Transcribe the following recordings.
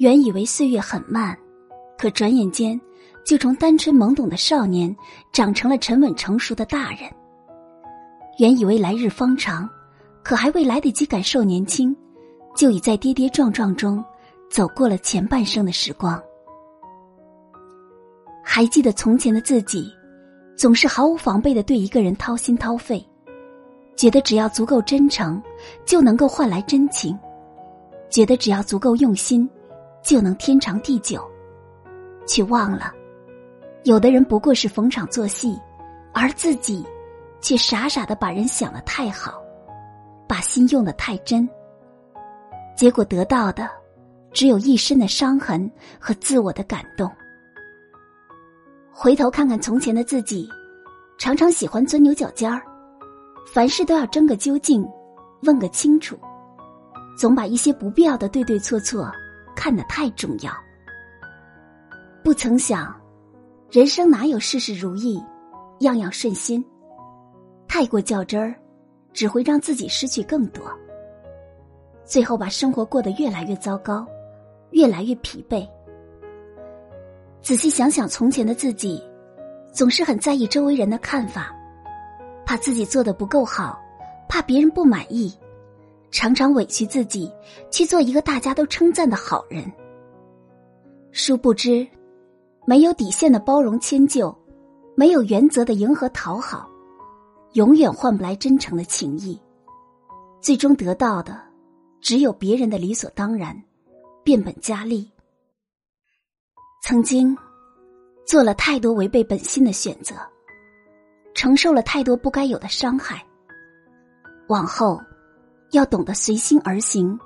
原以为岁月很慢，可转眼间就从单纯懵懂的少年长成了沉稳成熟的大人。原以为来日方长，可还未来得及感受年轻，就已在跌跌撞撞中走过了前半生的时光。还记得从前的自己，总是毫无防备的对一个人掏心掏肺。觉得只要足够真诚，就能够换来真情；觉得只要足够用心，就能天长地久。却忘了，有的人不过是逢场作戏，而自己却傻傻的把人想的太好，把心用的太真。结果得到的，只有一身的伤痕和自我的感动。回头看看从前的自己，常常喜欢钻牛角尖儿。凡事都要争个究竟，问个清楚，总把一些不必要的对对错错看得太重要。不曾想，人生哪有事事如意，样样顺心？太过较真儿，只会让自己失去更多，最后把生活过得越来越糟糕，越来越疲惫。仔细想想，从前的自己，总是很在意周围人的看法。怕自己做的不够好，怕别人不满意，常常委屈自己去做一个大家都称赞的好人。殊不知，没有底线的包容迁就，没有原则的迎合讨好，永远换不来真诚的情谊。最终得到的，只有别人的理所当然，变本加厉。曾经，做了太多违背本心的选择。承受了太多不该有的伤害，往后要懂得随心而行，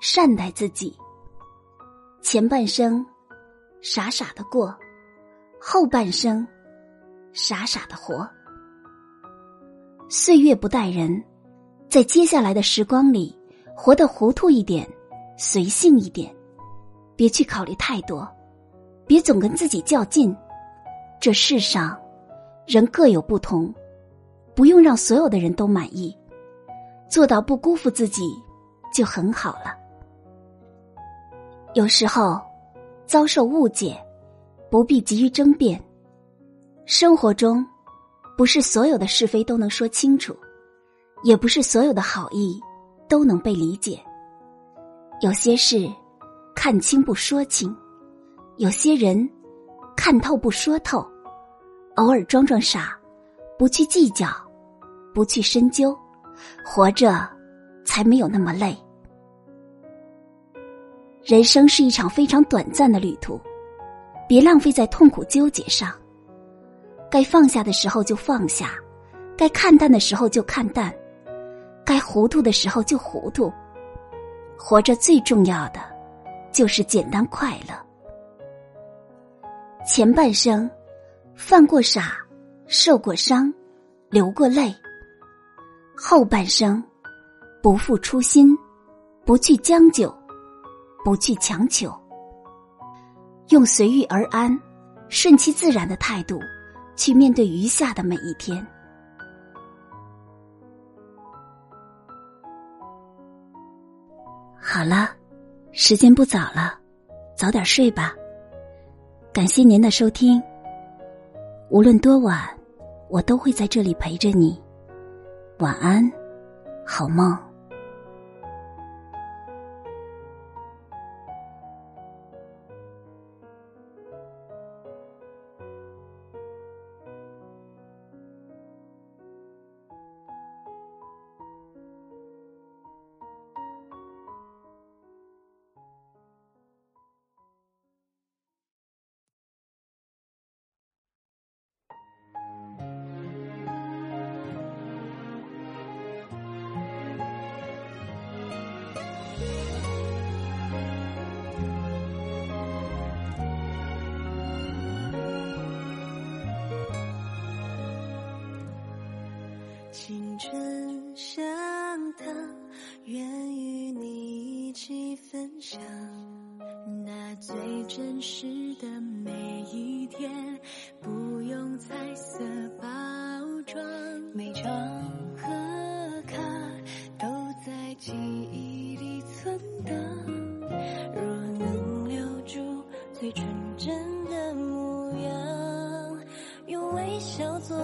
善待自己。前半生傻傻的过，后半生傻傻的活。岁月不待人，在接下来的时光里，活得糊涂一点，随性一点，别去考虑太多，别总跟自己较劲。这世上。人各有不同，不用让所有的人都满意，做到不辜负自己就很好了。有时候遭受误解，不必急于争辩。生活中，不是所有的是非都能说清楚，也不是所有的好意都能被理解。有些事看清不说清，有些人看透不说透。偶尔装装傻，不去计较，不去深究，活着才没有那么累。人生是一场非常短暂的旅途，别浪费在痛苦纠结上。该放下的时候就放下，该看淡的时候就看淡，该糊涂的时候就糊涂。活着最重要的就是简单快乐。前半生。犯过傻，受过伤，流过泪。后半生，不负初心，不去将就，不去强求，用随遇而安、顺其自然的态度去面对余下的每一天。好了，时间不早了，早点睡吧。感谢您的收听。无论多晚，我都会在这里陪着你。晚安，好梦。青春像他，愿与你一起分享那最真实的每一天，不用彩色包装，每张贺卡都在记忆里存档。若能留住最纯真的模样，用微笑做。